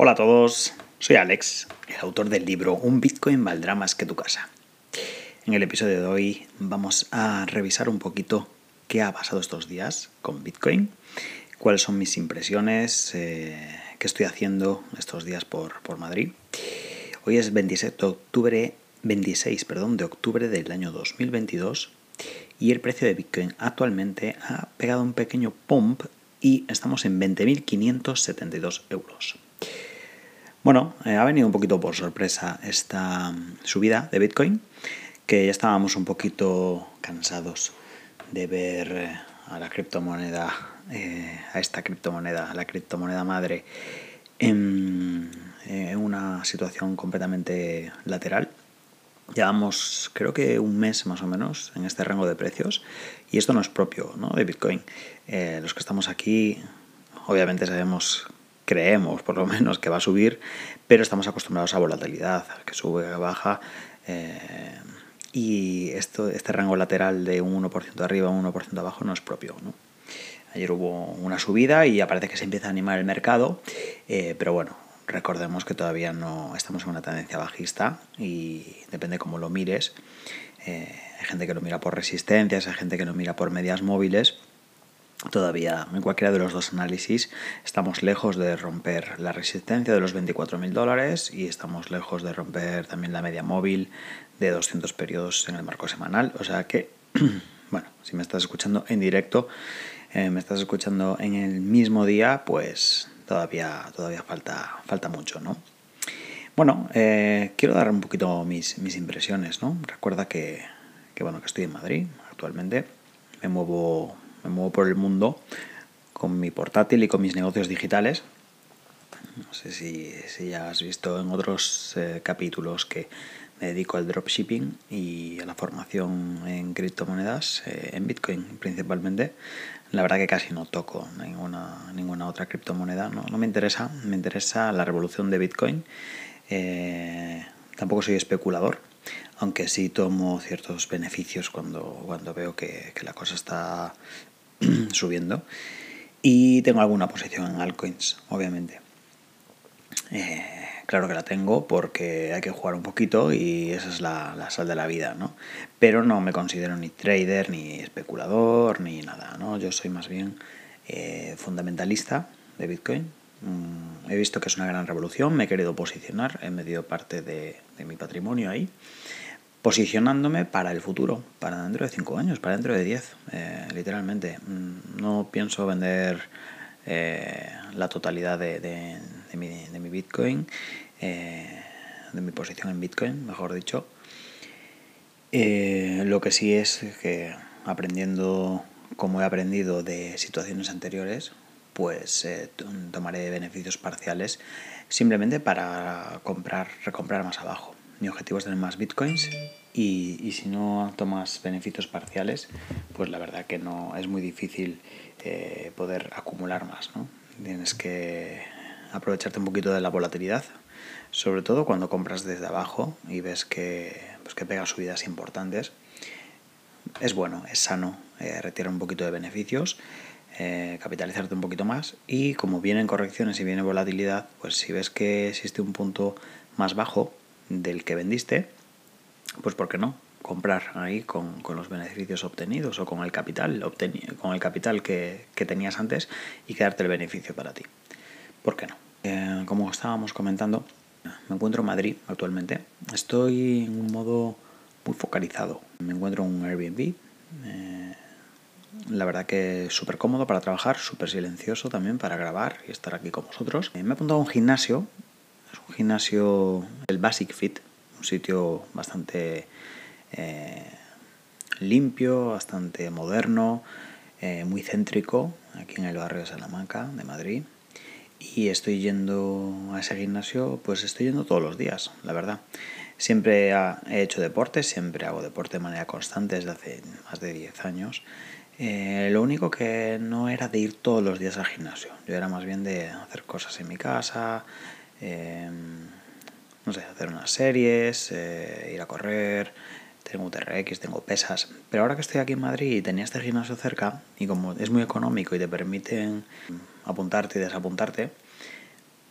Hola a todos, soy Alex, el autor del libro Un Bitcoin valdrá más que tu casa. En el episodio de hoy vamos a revisar un poquito qué ha pasado estos días con Bitcoin, cuáles son mis impresiones, eh, qué estoy haciendo estos días por, por Madrid. Hoy es 26 de octubre, 26 perdón, de octubre del año 2022 y el precio de Bitcoin actualmente ha pegado un pequeño pump y estamos en 20.572 euros. Bueno, eh, ha venido un poquito por sorpresa esta subida de Bitcoin, que ya estábamos un poquito cansados de ver eh, a la criptomoneda, eh, a esta criptomoneda, a la criptomoneda madre, en una situación completamente lateral Llevamos, creo que un mes más o menos en este rango de precios y esto no es propio de Bitcoin. Los que estamos aquí, obviamente sabemos, creemos por lo menos que va a subir, pero estamos acostumbrados a volatilidad, que sube, que baja. Eh, y esto, este rango lateral de un 1% arriba, un 1% abajo no es propio. ¿no? Ayer hubo una subida y aparece que se empieza a animar el mercado, eh, pero bueno, recordemos que todavía no estamos en una tendencia bajista y depende cómo lo mires. Eh, hay gente que lo mira por resistencias, hay gente que lo mira por medias móviles. Todavía en cualquiera de los dos análisis estamos lejos de romper la resistencia de los 24.000 dólares y estamos lejos de romper también la media móvil de 200 periodos en el marco semanal. O sea que, bueno, si me estás escuchando en directo, eh, me estás escuchando en el mismo día, pues todavía, todavía falta, falta mucho, ¿no? Bueno, eh, quiero dar un poquito mis, mis impresiones, ¿no? Recuerda que, bueno, que estoy en Madrid actualmente, me muevo, me muevo por el mundo con mi portátil y con mis negocios digitales. No sé si, ya has visto en otros eh, capítulos que me dedico al dropshipping y a la formación en criptomonedas, eh, en Bitcoin principalmente. La verdad que casi no toco ninguna, ninguna otra criptomoneda, no, me interesa, me interesa la revolución de Bitcoin. Eh, tampoco soy especulador, aunque sí tomo ciertos beneficios cuando, cuando veo que, la cosa está subiendo. Y tengo alguna posición en altcoins, obviamente. Eh, Claro que la tengo porque hay que jugar un poquito y esa es la, sal de la vida, ¿no? Pero no me considero ni trader, ni especulador, ni nada, ¿no? Yo soy más bien eh, fundamentalista de Bitcoin. Mm, he visto que es una gran revolución, me he querido posicionar, he medido parte de, mi patrimonio ahí, posicionándome para el futuro, para dentro de 5 años, para dentro de 10, eh, literalmente. Mm, no pienso vender eh, la totalidad de, mi, Bitcoin, eh, de mi posición en Bitcoin, mejor dicho. Eh, lo que sí es que aprendiendo como he aprendido de situaciones anteriores, pues tomaré beneficios parciales simplemente para comprar, recomprar más abajo. Mi objetivo es tener más bitcoins y, y, si no tomas beneficios parciales, pues la verdad que no es muy difícil eh, poder acumular más. ¿no? Tienes que aprovecharte un poquito de la volatilidad, sobre todo cuando compras desde abajo y ves que, pues que pega subidas importantes. Es bueno, es sano eh, retirar un poquito de beneficios, eh, capitalizarte un poquito más y como vienen correcciones y viene volatilidad, pues si ves que existe un punto más bajo del que vendiste, pues ¿por qué no? comprar ahí con, los beneficios obtenidos o con el capital, con el capital que, tenías antes y quedarte el beneficio para ti. ¿Por qué no? Eh, como estábamos comentando, me encuentro en Madrid actualmente. Estoy en un modo muy focalizado. Me encuentro en un Airbnb. Eh, la verdad que es súper cómodo para trabajar, súper silencioso también para grabar y estar aquí con vosotros. Eh, me he apuntado a un gimnasio. Es un gimnasio, el Basic Fit, un sitio bastante eh, limpio, bastante moderno, eh, muy céntrico, aquí en el barrio de Salamanca, de Madrid. Y estoy yendo a ese gimnasio, pues estoy yendo todos los días, la verdad. Siempre he hecho deporte, siempre hago deporte de manera constante desde hace más de 10 años. Eh, lo único que no era de ir todos los días al gimnasio, yo era más bien de hacer cosas en mi casa, no sé, hacer unas series, ir a correr, tengo UTRX, tengo pesas. Pero ahora que estoy aquí en Madrid y tenía este gimnasio cerca, y como es muy económico y te permiten apuntarte y desapuntarte,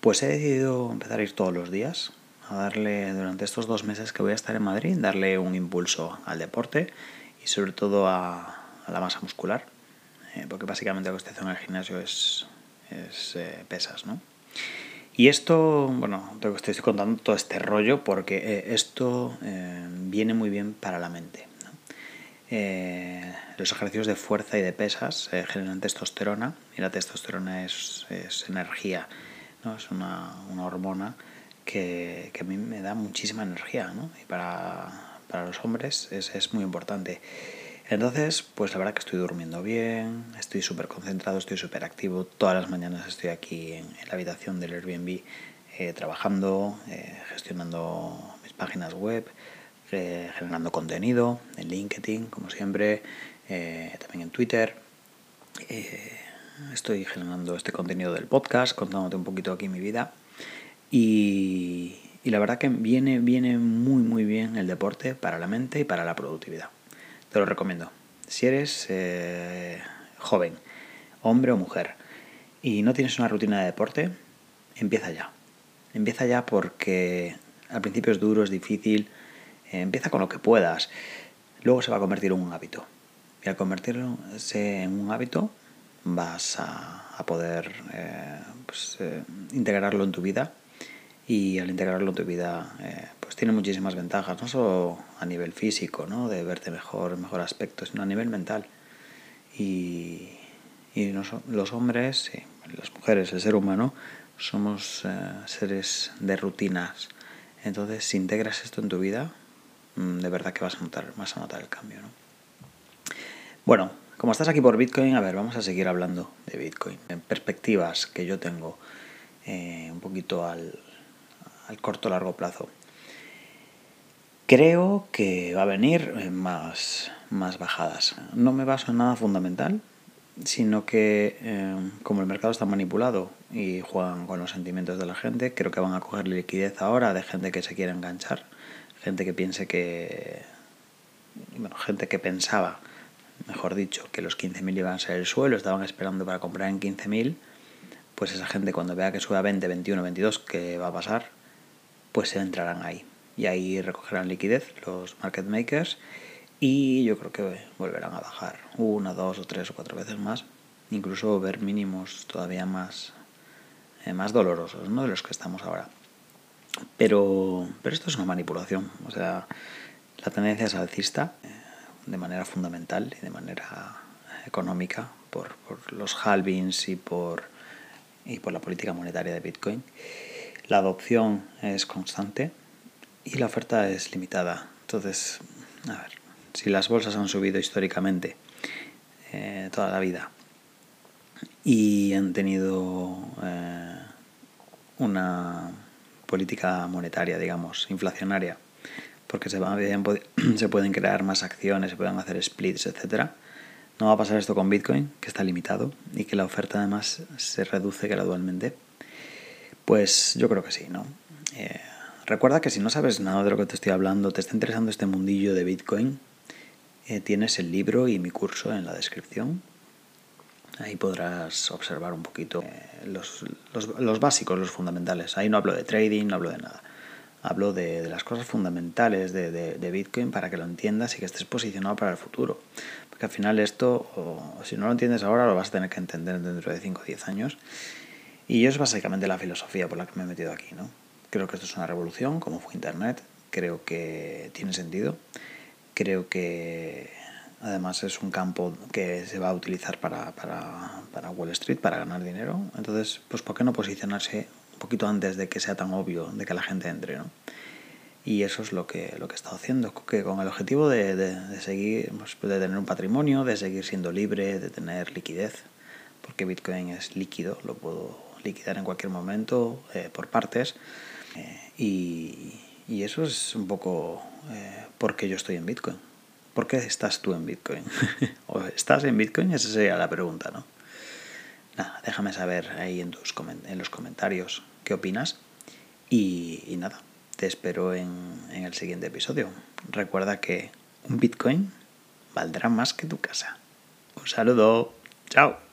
pues he decidido empezar a ir todos los días, a darle durante estos dos meses que voy a estar en Madrid, darle un impulso al deporte y sobre todo a, la masa muscular, eh, porque básicamente lo que estoy haciendo en el gimnasio es, es eh, pesas, ¿no? Y esto, bueno, te estoy contando todo este rollo porque eh, esto eh, viene muy bien para la mente. Eh, los ejercicios de fuerza y de pesas generan testosterona y la testosterona es, energía, ¿no? es una, hormona que, a mí me da muchísima energía ¿no? y para, los hombres es, es muy importante. Entonces, pues la verdad que estoy durmiendo bien, estoy súper concentrado, estoy súper activo. Todas las mañanas estoy aquí en, la habitación del Airbnb eh, trabajando, eh, gestionando mis páginas web, eh, generando contenido en LinkedIn, como siempre, también en Twitter. estoy generando este contenido del podcast, contándote un poquito aquí mi vida. Y, y la verdad que viene, viene muy, muy bien el deporte para la mente y para la productividad. Te lo recomiendo. Si eres eh, joven, hombre o mujer, y no tienes una rutina de deporte, empieza ya. Empieza ya porque al principio es duro, es difícil. Eh, empieza con lo que puedas. Luego se va a convertir en un hábito. Y al convertirlo en un hábito, vas a, poder eh, pues, integrarlo en tu vida y al integrarlo en tu vida eh, pues tiene muchísimas ventajas, no solo a nivel físico, ¿no? de verte mejor, mejor aspecto, sino a nivel mental. Y, y los hombres, las mujeres, el ser humano, somos eh, seres de rutinas. Entonces, si integras esto en tu vida, mm, de verdad que vas a notar, vas a notar el cambio. ¿no? Bueno, como estás aquí por Bitcoin, a ver, vamos a seguir hablando de Bitcoin. En perspectivas que yo tengo eh, un poquito al, al corto largo plazo. Creo que va a venir más, más bajadas. No me baso en nada fundamental, sino que em, como el mercado está manipulado y juegan con los sentimientos de la gente, creo que van a coger liquidez ahora de gente que se quiere enganchar, gente que piense que, bueno, gente que pensaba, mejor dicho, que los 15.000 iban a ser el suelo, estaban esperando para comprar en 15.000, pues esa gente cuando vea que sube a 20, 21, 22, ¿qué va a pasar? pues se entrarán ahí. Y ahí recogerán liquidez los market makers y yo creo que volverán a bajar una, dos o tres o cuatro veces más, incluso ver mínimos todavía más, eh, más dolorosos ¿no? de los que estamos ahora. Pero, pero esto es una manipulación, o sea, la tendencia es alcista eh, de manera fundamental y de manera económica por, por los halvings y por, y por la política monetaria de Bitcoin. La adopción es constante y la oferta es limitada. Entonces, a ver, si las bolsas han subido históricamente eh, toda la vida y han tenido eh, una política monetaria, digamos, inflacionaria, porque se, se pueden crear más acciones, se pueden hacer splits, etc. No va a pasar esto con Bitcoin, que está limitado y que la oferta además se reduce gradualmente. Pues yo creo que sí, ¿no? Eh, recuerda que si no sabes nada de lo que te estoy hablando, te está interesando este mundillo de Bitcoin, eh, tienes el libro y mi curso en la descripción. Ahí podrás observar un poquito eh, los, básicos, los fundamentales. Ahí no hablo de trading, no hablo de nada. Hablo de, las cosas fundamentales de, Bitcoin para que lo entiendas y que estés posicionado para el futuro. Porque al final esto, si no lo entiendes ahora, lo vas a tener que entender dentro de 5 o 10 años. Y es básicamente la filosofía por la que me he metido aquí, ¿no? Creo que esto es una revolución, como fue Internet, creo que tiene sentido, creo que además es un campo que se va a utilizar para, para, Wall Street, para ganar dinero, entonces, pues ¿por qué no posicionarse un poquito antes de que sea tan obvio de que la gente entre, ¿no? Y eso es lo que, lo que he estado haciendo, que con el objetivo de, de, seguir, pues, de tener un patrimonio, de seguir siendo libre, de tener liquidez, porque Bitcoin es líquido, lo puedo liquidar en cualquier momento eh, por partes. Eh, y, eso es un poco eh, por qué yo estoy en Bitcoin. ¿Por qué estás tú en Bitcoin? ¿O estás en Bitcoin? Esa sería la pregunta, ¿no? Nada, déjame saber ahí en, tus en los comentarios qué opinas. Y, nada, te espero en, en el siguiente episodio. Recuerda que un Bitcoin valdrá más que tu casa. Un saludo. Chao.